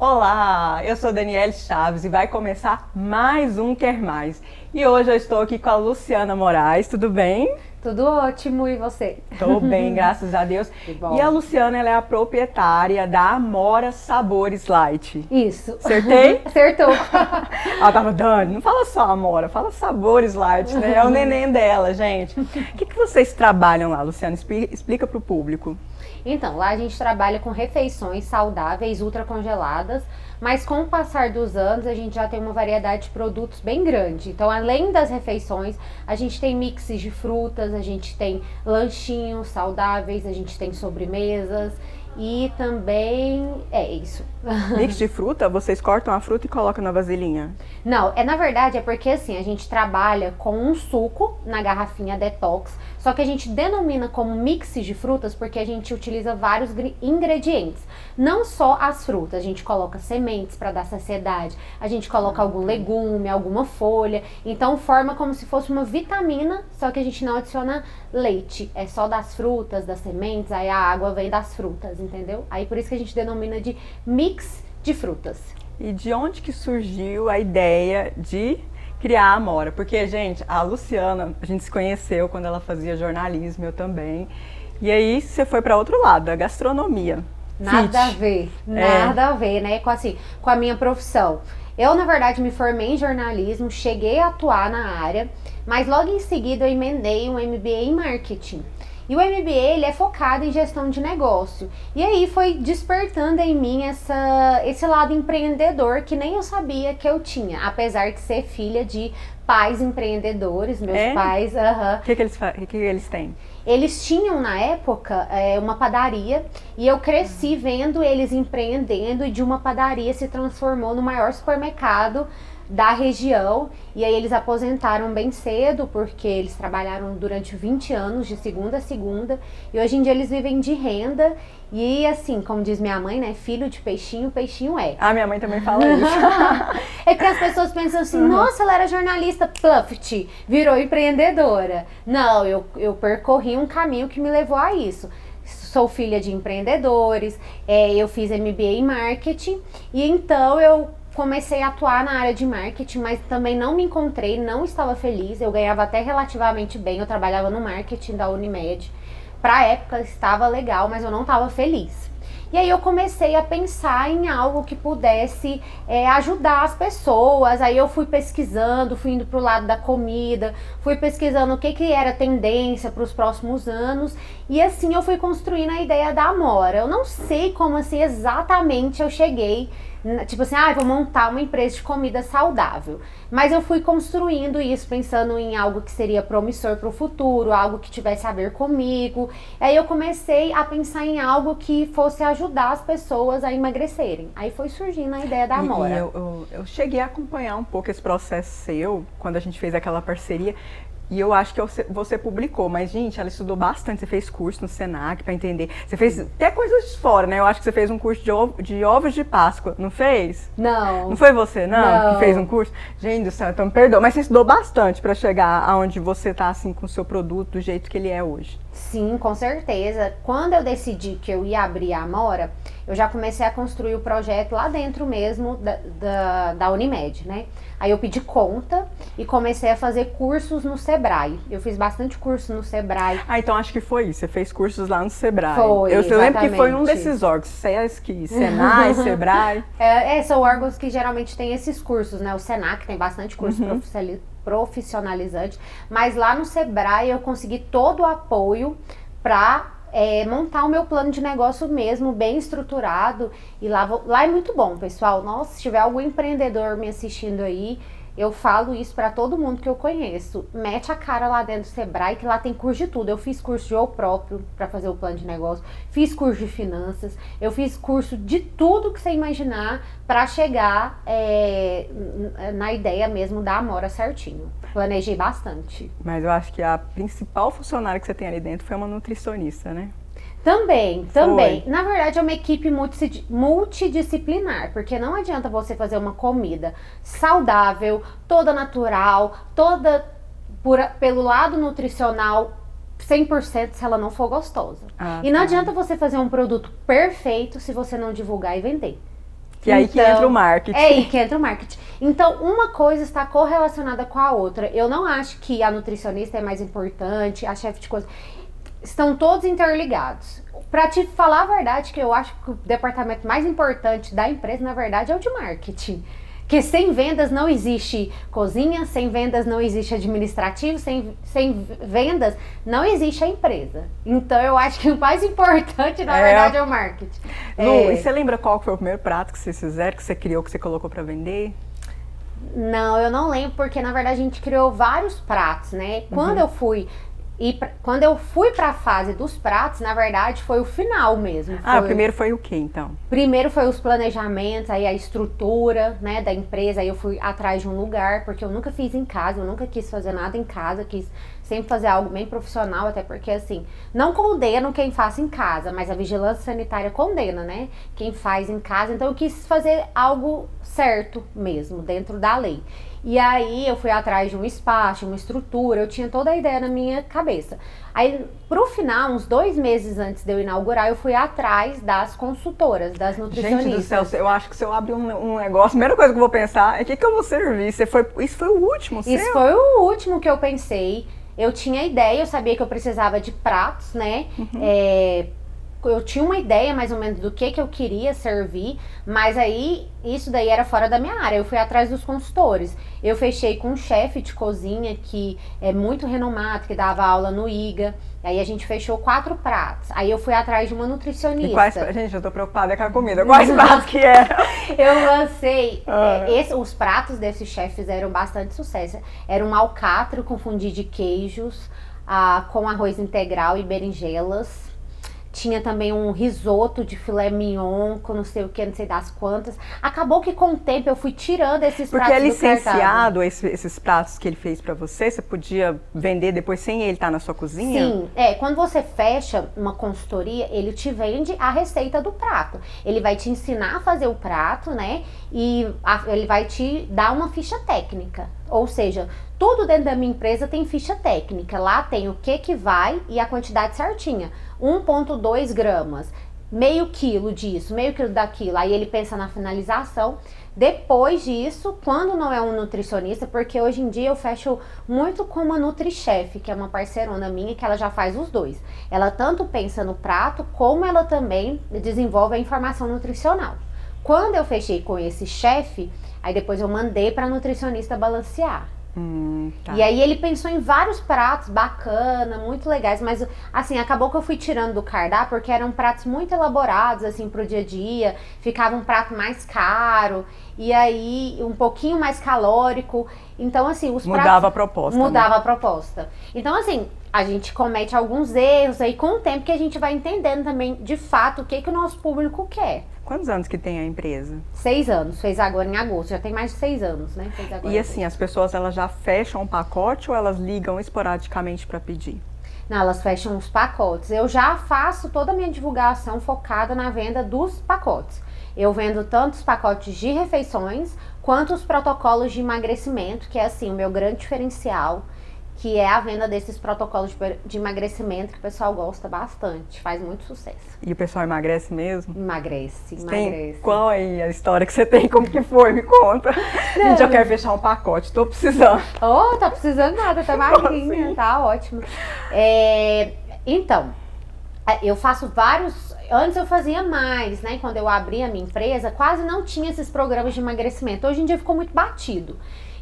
Olá, eu sou Daniele Chaves e vai começar mais um Quer Mais. E hoje eu estou aqui com a Luciana Moraes, tudo bem? Tudo ótimo, e você? Estou bem, graças a Deus. E a Luciana ela é a proprietária da Amora Sabores Light. Isso. Acertei? Acertou. ela tava, Dani, não fala só Amora, fala Sabores Light, né? É o neném dela, gente. O que, que vocês trabalham lá, Luciana? Explica para o público. Então, lá a gente trabalha com refeições saudáveis, ultracongeladas, mas com o passar dos anos a gente já tem uma variedade de produtos bem grande. Então, além das refeições, a gente tem mixes de frutas, a gente tem lanchinhos saudáveis, a gente tem sobremesas e também é isso. Mix de fruta, vocês cortam a fruta e colocam na vasilhinha? Não, é na verdade é porque assim, a gente trabalha com um suco na garrafinha detox, só que a gente denomina como mix de frutas porque a gente utiliza vários ingredientes. Não só as frutas, a gente coloca sementes para dar saciedade, a gente coloca algum legume, alguma folha, então forma como se fosse uma vitamina, só que a gente não adiciona leite, é só das frutas, das sementes, aí a água vem das frutas, entendeu? Aí por isso que a gente denomina de mix de frutas. E de onde que surgiu a ideia de criar a Amora? Porque, gente, a Luciana, a gente se conheceu quando ela fazia jornalismo, eu também. E aí você foi para outro lado, a gastronomia. Nada Fit. a ver, é. nada é. a ver, né? Com assim, com a minha profissão. Eu, na verdade, me formei em jornalismo, cheguei a atuar na área, mas logo em seguida eu emendei um MBA em marketing. E o MBA ele é focado em gestão de negócio. E aí foi despertando em mim essa, esse lado empreendedor que nem eu sabia que eu tinha, apesar de ser filha de pais empreendedores, meus é? pais. O uh -huh. que, que, eles, que, que eles têm? Eles tinham na época é, uma padaria e eu cresci vendo eles empreendendo e de uma padaria se transformou no maior supermercado da região. E aí eles aposentaram bem cedo, porque eles trabalharam durante 20 anos, de segunda a segunda. E hoje em dia eles vivem de renda. E assim, como diz minha mãe, né? Filho de peixinho, peixinho é. Ah, minha mãe também fala isso. é que as pessoas pensam assim, uhum. nossa, ela era jornalista, pluft, virou empreendedora. Não, eu, eu percorri um caminho que me levou a isso sou filha de empreendedores, é, eu fiz MBA em marketing e então eu comecei a atuar na área de marketing, mas também não me encontrei, não estava feliz. Eu ganhava até relativamente bem, eu trabalhava no marketing da Unimed. Pra época estava legal, mas eu não estava feliz. E aí eu comecei a pensar em algo que pudesse é, ajudar as pessoas. Aí eu fui pesquisando, fui indo pro lado da comida, fui pesquisando o que, que era tendência para os próximos anos. E assim eu fui construindo a ideia da Amora. Eu não sei como assim exatamente eu cheguei Tipo assim, ah, vou montar uma empresa de comida saudável. Mas eu fui construindo isso pensando em algo que seria promissor para o futuro, algo que tivesse a ver comigo. Aí eu comecei a pensar em algo que fosse ajudar as pessoas a emagrecerem. Aí foi surgindo a ideia da Amora. E, e eu, eu, eu cheguei a acompanhar um pouco esse processo seu, quando a gente fez aquela parceria. E eu acho que você publicou, mas, gente, ela estudou bastante. Você fez curso no Senac para entender. Você fez até coisas de fora, né? Eu acho que você fez um curso de, ovo, de ovos de Páscoa, não fez? Não. Não foi você, não? não. Que fez um curso? Gente do céu, então me perdoa. Mas você estudou bastante para chegar aonde você tá, assim, com o seu produto, do jeito que ele é hoje. Sim, com certeza. Quando eu decidi que eu ia abrir a Amora, eu já comecei a construir o projeto lá dentro mesmo da, da, da Unimed, né? Aí eu pedi conta e comecei a fazer cursos no Sebrae. Eu fiz bastante curso no Sebrae. Ah, então acho que foi isso. Você fez cursos lá no Sebrae. Foi, Eu, eu lembro que foi um desses órgãos, SESC, Senai, Sebrae. É, é, são órgãos que geralmente tem esses cursos, né? O Senac tem bastante curso uhum. profissionalizante. Mas lá no Sebrae eu consegui todo o apoio para é, montar o meu plano de negócio mesmo, bem estruturado. E lá, lá é muito bom, pessoal. Nossa, se tiver algum empreendedor me assistindo aí, eu falo isso para todo mundo que eu conheço. Mete a cara lá dentro do Sebrae, que lá tem curso de tudo. Eu fiz curso de eu próprio para fazer o plano de negócio, fiz curso de finanças, eu fiz curso de tudo que você imaginar para chegar é, na ideia mesmo da Amora certinho. Planejei bastante. Mas eu acho que a principal funcionária que você tem ali dentro foi uma nutricionista, né? Também, também. Foi. Na verdade, é uma equipe multidisciplinar, porque não adianta você fazer uma comida saudável, toda natural, toda por, pelo lado nutricional 100% se ela não for gostosa. Ah, e não tá. adianta você fazer um produto perfeito se você não divulgar e vender. Que é aí que Então, entra o marketing. É aí que entra o marketing. Então, uma coisa está correlacionada com a outra. Eu não acho que a nutricionista é mais importante, a chefe de cozinha. Estão todos interligados. Pra te falar a verdade, que eu acho que o departamento mais importante da empresa, na verdade, é o de marketing. Porque sem vendas não existe cozinha, sem vendas não existe administrativo, sem, sem vendas não existe a empresa. Então eu acho que o mais importante, na É. verdade, é o marketing. Lu, É. e você lembra qual que foi o primeiro prato que vocês fizeram, que você criou, que você colocou pra vender? Não, eu não lembro, porque na verdade a gente criou vários pratos, né? Quando Uhum. eu fui. E pra- quando eu fui pra fase dos pratos, na verdade foi o final mesmo. Ah, Foi- o primeiro foi o quê, então? Primeiro foi os planejamentos, aí a estrutura, né, da empresa, aí eu fui atrás de um lugar, porque eu nunca fiz em casa, eu nunca quis fazer nada em casa, quis sempre fazer algo bem profissional, até porque assim, não condeno quem faz em casa, mas a vigilância sanitária condena, né, quem faz em casa, então eu quis fazer algo certo mesmo, dentro da lei. E aí eu fui atrás de um espaço, uma estrutura, eu tinha toda a ideia na minha cabeça. Aí, pro final, uns dois meses antes de eu inaugurar, eu fui atrás das consultoras, das nutricionistas. Gente do céu, eu acho que se eu abrir um, um negócio, a primeira coisa que eu vou pensar é o que, que eu vou servir. Você foi, isso foi o último, Isso seu? foi o último que eu pensei. Eu tinha ideia, eu sabia que eu precisava de pratos, né? Uhum. É, eu tinha uma ideia mais ou menos do que, que eu queria servir, mas aí isso daí era fora da minha área. Eu fui atrás dos consultores. Eu fechei com um chefe de cozinha que é muito renomado, que dava aula no IGA. Aí a gente fechou quatro pratos. Aí eu fui atrás de uma nutricionista. E quais, gente, eu tô preocupada com a comida. Quais pratos que era? Eu lancei. Ah. é, esse- os pratos desse chefe fizeram bastante sucesso. Era um alcatro com fundi de queijos, ah, com arroz integral e berinjelas. Tinha também um risoto de filé mignon, com não sei o que, não sei das quantas. Acabou que com o tempo eu fui tirando esses Porque é pratos do cardápio. licenciado esse- esses pratos que ele fez pra você, você podia vender depois sem ele estar na sua cozinha? Sim, é, quando você fecha uma consultoria, ele te vende a receita do prato. Ele vai te ensinar a fazer o prato, né? E a- ele vai te dar uma ficha técnica. Ou seja, tudo dentro da minha empresa tem ficha técnica. Lá tem o que que vai e a quantidade certinha. 1.2 gramas, meio quilo disso, meio quilo daquilo. Aí ele pensa na finalização. Depois disso, quando não é um nutricionista, porque hoje em dia eu fecho muito com uma NutriChef, que é uma parceirona minha, que ela já faz os dois. Ela tanto pensa no prato, como ela também desenvolve a informação nutricional. Quando eu fechei com esse chefe, aí depois eu mandei para nutricionista balancear. Hum, tá. E aí ele pensou em vários pratos bacana, muito legais, mas assim, acabou que eu fui tirando do cardápio porque eram pratos muito elaborados assim pro dia a dia, ficava um prato mais caro e aí um pouquinho mais calórico. Então assim, os pratos Mudava a proposta. né? mudava a proposta. Então, assim, a gente comete alguns erros aí com o tempo que a gente vai entendendo também, de fato, o que, que o nosso público quer. Quantos anos que tem a empresa? Seis anos, fez agora em agosto, já tem mais de seis anos, né? E assim, as pessoas elas já fecham um pacote ou elas ligam esporadicamente pra pedir? Não, elas fecham os pacotes. Eu já faço toda a minha divulgação focada na venda dos pacotes. Eu vendo tanto os pacotes de refeições quanto os protocolos de emagrecimento, que é assim o meu grande diferencial, que é a venda desses protocolos de- emagrecimento que o pessoal gosta bastante, faz muito sucesso. E o pessoal emagrece mesmo? Emagrece, Tem emagrece. qual aí a história que você tem? Como que foi? Me conta. Gente, eu quero fechar um pacote, tô precisando. Oh, tá precisando nada, tá magrinha, assim? tá ótimo. É, então, é, eu faço vários. Antes eu fazia mais, né? Quando eu abri a minha empresa, quase não tinha esses programas de emagrecimento. Hoje em dia ficou muito batido.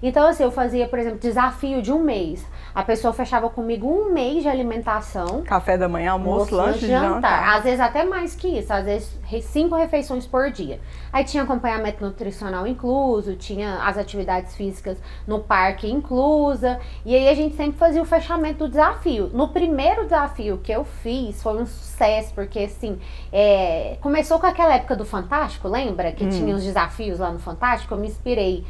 Então, assim, eu fazia, por exemplo, desafio de um mês. A pessoa fechava comigo um mês de alimentação. Café da manhã, almoço, lanche, jantar. jantar. Às vezes até mais que isso, às vezes cinco refeições por dia. Aí tinha acompanhamento nutricional incluso, tinha as atividades físicas no parque inclusa, e aí a gente sempre fazia o fechamento do desafio. No primeiro desafio que eu fiz foi um sucesso, porque assim, é, começou com aquela época do Fantástico, lembra? Que Hum. tinha os desafios lá no Fantástico, eu me inspirei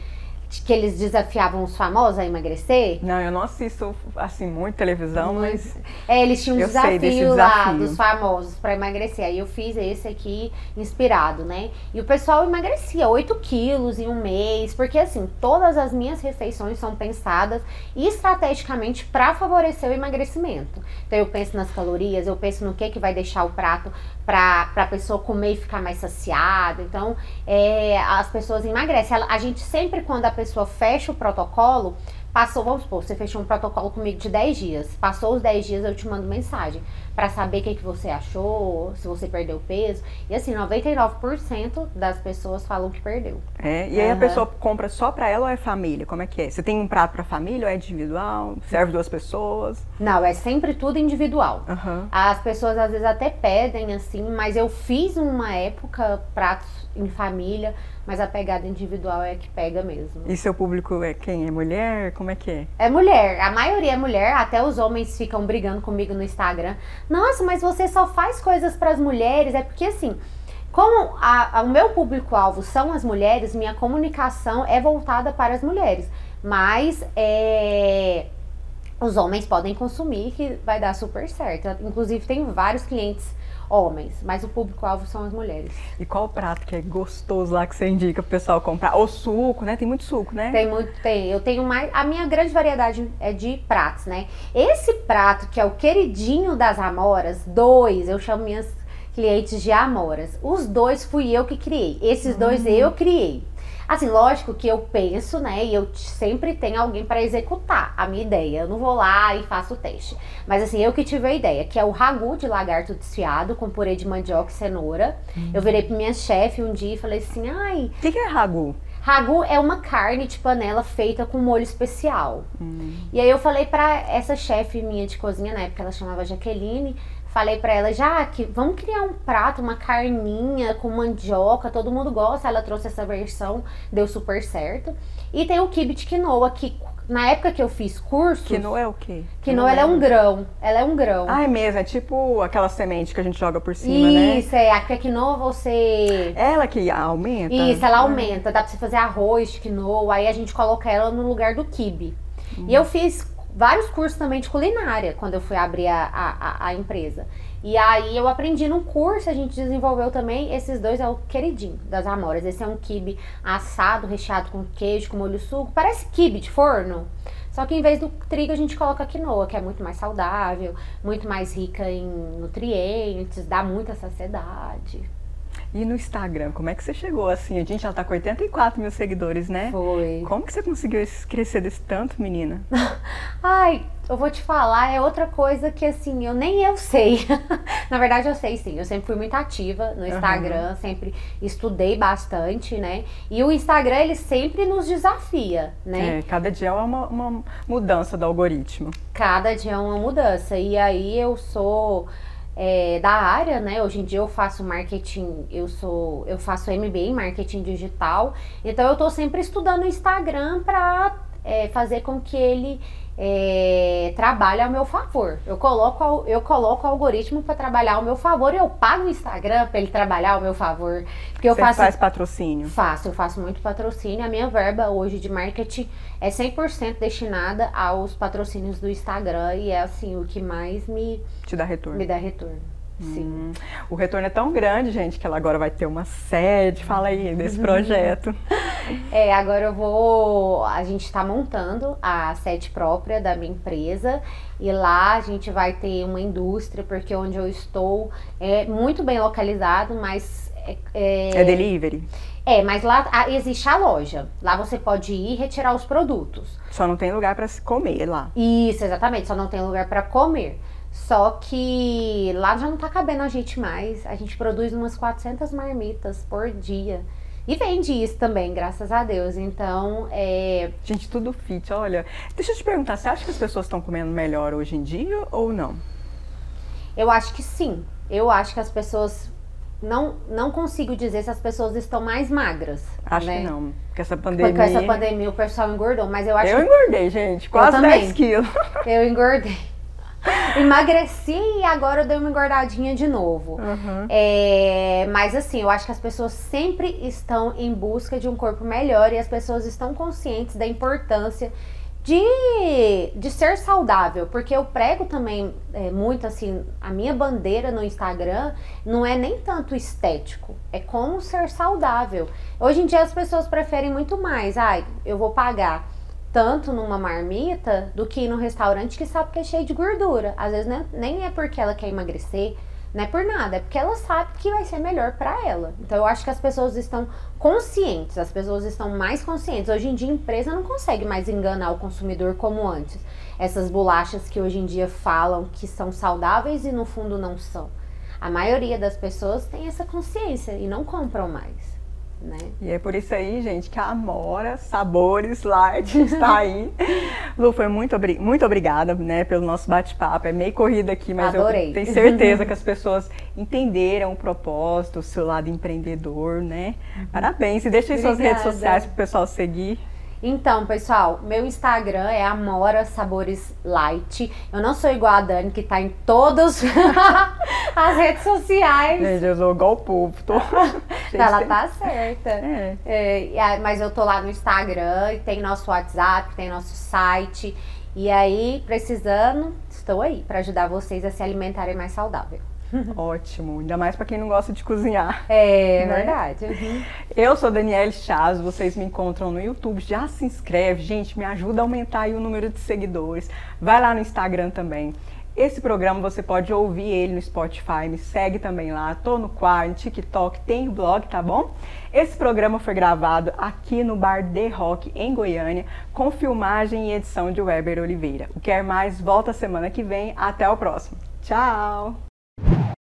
que eles desafiavam os famosos a emagrecer? Não, eu não assisto assim muito televisão, mas É, eles tinham um desse desafio lá desafio. dos famosos pra emagrecer. Aí eu fiz esse aqui inspirado, né? E o pessoal emagrecia 8 quilos em um mês, porque assim, todas as minhas refeições são pensadas estrategicamente pra favorecer o emagrecimento. Então eu penso nas calorias, eu penso no que que vai deixar o prato pra, pra pessoa comer e ficar mais saciada. Então, é, as pessoas emagrecem. A gente sempre, quando a pessoa fecha o protocolo, passou, vamos supor, você fechou um protocolo comigo de 10 dias. Passou os 10 dias, eu te mando mensagem pra saber o que, que você achou, se você perdeu peso. E assim, 99% das pessoas falam que perdeu. é. E aí a Aham. pessoa compra só pra ela ou é família? Como é que é? Você tem um prato pra família ou é individual? Serve duas pessoas? Não, é sempre tudo individual. Aham. As pessoas às vezes até pedem assim, mas eu fiz uma época pratos em família, mas a pegada individual é a que pega mesmo. E seu público é quem? É mulher? Como é que é? É mulher, a maioria é mulher, até os homens ficam brigando comigo no Instagram. Nossa, mas você só faz coisas para as mulheres, é porque assim, como a- a- o meu público-alvo são as mulheres, minha comunicação é voltada para as mulheres. Mas é, os homens podem consumir, que vai dar super certo. Inclusive, tenho vários clientes homens, mas o público-alvo são as mulheres. E qual o prato que é gostoso lá que você indica pro pessoal comprar? Ou suco, né? Tem muito suco, né? Tem muito, tem. Eu tenho mais. A minha grande variedade é de pratos, né? Esse prato, que é o queridinho das amoras, dois, eu chamo minhas clientes de amoras. Os dois fui eu que criei. Esses dois eu criei. Assim, lógico que eu penso, né? E eu sempre tenho alguém para executar a minha ideia. Eu não vou lá e faço o teste. Mas assim, eu que tive a ideia, que é o ragu de lagarto desfiado com purê de mandioca e cenoura. Eu virei pra minha chefe um dia e falei assim: ai, O que, que é ragu? Ragu é uma carne de panela feita com molho especial. E aí eu falei pra essa chefe minha de cozinha, na época ela chamava Jaqueline, falei pra ela, Jaque, vamos criar um prato, uma carninha com mandioca, todo mundo gosta. Ela trouxe essa versão, deu super certo. E tem o quibe de quinoa, que na época que eu fiz cursos, Quinoa é o quê? quinoa ela é um grão, ela é um grão. Ah, é mesmo. É tipo aquela semente que a gente joga por cima, né? Isso, é, a quinoa você Ela que aumenta? Isso, ela Ah. aumenta. Dá pra você fazer arroz de quinoa. Aí a gente coloca ela no lugar do quibe. E eu fiz vários cursos também de culinária quando eu fui abrir a, a, a- empresa. E aí eu aprendi num curso, a gente desenvolveu também. Esses dois é o queridinho das amoras. Esse é um quibe assado, recheado com queijo, com molho suco. Parece quibe de forno. Só que em vez do trigo a gente coloca quinoa, que é muito mais saudável, muito mais rica em nutrientes, dá muita saciedade. E no Instagram, como é que você chegou assim? A gente, ela tá com 84 mil seguidores, né? Foi. Como que você conseguiu crescer desse tanto, menina? Ai, eu vou te falar, é outra coisa que assim, eu nem eu sei. Na verdade, eu sei sim. Eu sempre fui muito ativa no Instagram, sempre estudei bastante, né? E o Instagram, ele sempre nos desafia, né? É, cada dia é uma, uma mudança do algoritmo. Cada dia é uma mudança. E aí eu sou é, da área, né? Hoje em dia eu faço marketing, eu sou, eu faço MBA em marketing digital. Então eu tô sempre estudando o Instagram para fazer com que ele é, trabalhe ao meu favor. Eu coloco, eu coloco o algoritmo para trabalhar ao meu favor e eu pago o Instagram para ele trabalhar ao meu favor. Porque eu você faço faz patrocínio. Faço, eu faço muito patrocínio. A minha verba hoje de marketing é 100% destinada aos patrocínios do Instagram e é assim o que mais me, Te dá retorno. me dá retorno. Sim. Hum, o retorno é tão grande, gente, que ela agora vai ter uma sede. Fala aí desse projeto. É, agora eu vou. A gente tá montando a sede própria da minha empresa e lá a gente vai ter uma indústria, porque onde eu estou é muito bem localizado, mas. É, é- É delivery? é, mas lá ah, existe a loja. Lá você pode ir e retirar os produtos. Só não tem lugar pra se comer lá. Isso, exatamente. Só não tem lugar para comer. Só que lá já não tá cabendo a gente mais. A gente produz umas 400 marmitas por dia. E vende isso também, graças a Deus. Então, é, Gente, tudo fit, olha. Deixa eu te perguntar, você acha que as pessoas estão comendo melhor hoje em dia ou não? eu acho que sim. Eu acho que as pessoas. Não, não consigo dizer se as pessoas estão mais magras. Acho né? que não. Porque essa pandemia. Porque essa pandemia o pessoal engordou, mas eu acho Eu que engordei, gente. Quase também. 10 quilos. eu engordei. Emagreci e agora eu dei uma engordadinha de novo. Uhum. É, mas assim, eu acho que as pessoas sempre estão em busca de um corpo melhor e as pessoas estão conscientes da importância de, de ser saudável, porque eu prego também é, muito assim, a minha bandeira no Instagram não é nem tanto estético, é como ser saudável. Hoje em dia as pessoas preferem muito mais, ai, eu vou pagar tanto numa marmita do que no restaurante que sabe que é cheio de gordura. Às vezes né, nem é porque ela quer emagrecer, não é por nada, é porque ela sabe que vai ser melhor para ela. Então eu acho que as pessoas estão conscientes, as pessoas estão mais conscientes. Hoje em dia a empresa não consegue mais enganar o consumidor como antes. Essas bolachas que hoje em dia falam que são saudáveis e no fundo não são. A maioria das pessoas tem essa consciência e não compram mais. Né? E é por isso aí, gente, que a Amora Sabores Light está aí. Lu, foi muito, muito obrigada né, pelo nosso bate-papo. É meio corrida aqui, mas Adorei. eu tenho certeza que as pessoas entenderam o propósito, o seu lado empreendedor, né? Uhum. Parabéns. E deixa aí suas redes sociais para o pessoal seguir. Então, pessoal, meu Instagram é Amora Sabores Light. Eu não sou igual a Dani, que tá em todas as redes sociais. Gente, eu sou igual o povo. Tô... Ela tá certa. É. É, mas eu tô lá no Instagram, tem nosso WhatsApp, tem nosso site. E aí, precisando, estou aí para ajudar vocês a se alimentarem mais saudável. Ótimo, ainda mais para quem não gosta de cozinhar. É, né? verdade. Uhum. Eu sou Danielle Chaz, vocês me encontram no YouTube, já se inscreve, gente, me ajuda a aumentar o número de seguidores. Vai lá no Instagram também. Esse programa você pode ouvir ele no Spotify, me segue também lá, tô no Quar, no TikTok, tem blog, tá bom? Esse programa foi gravado aqui no Bar The Rock, em Goiânia, com filmagem e edição de Weber Oliveira. O Quer Mais volta semana que vem, até o próximo. Tchau! you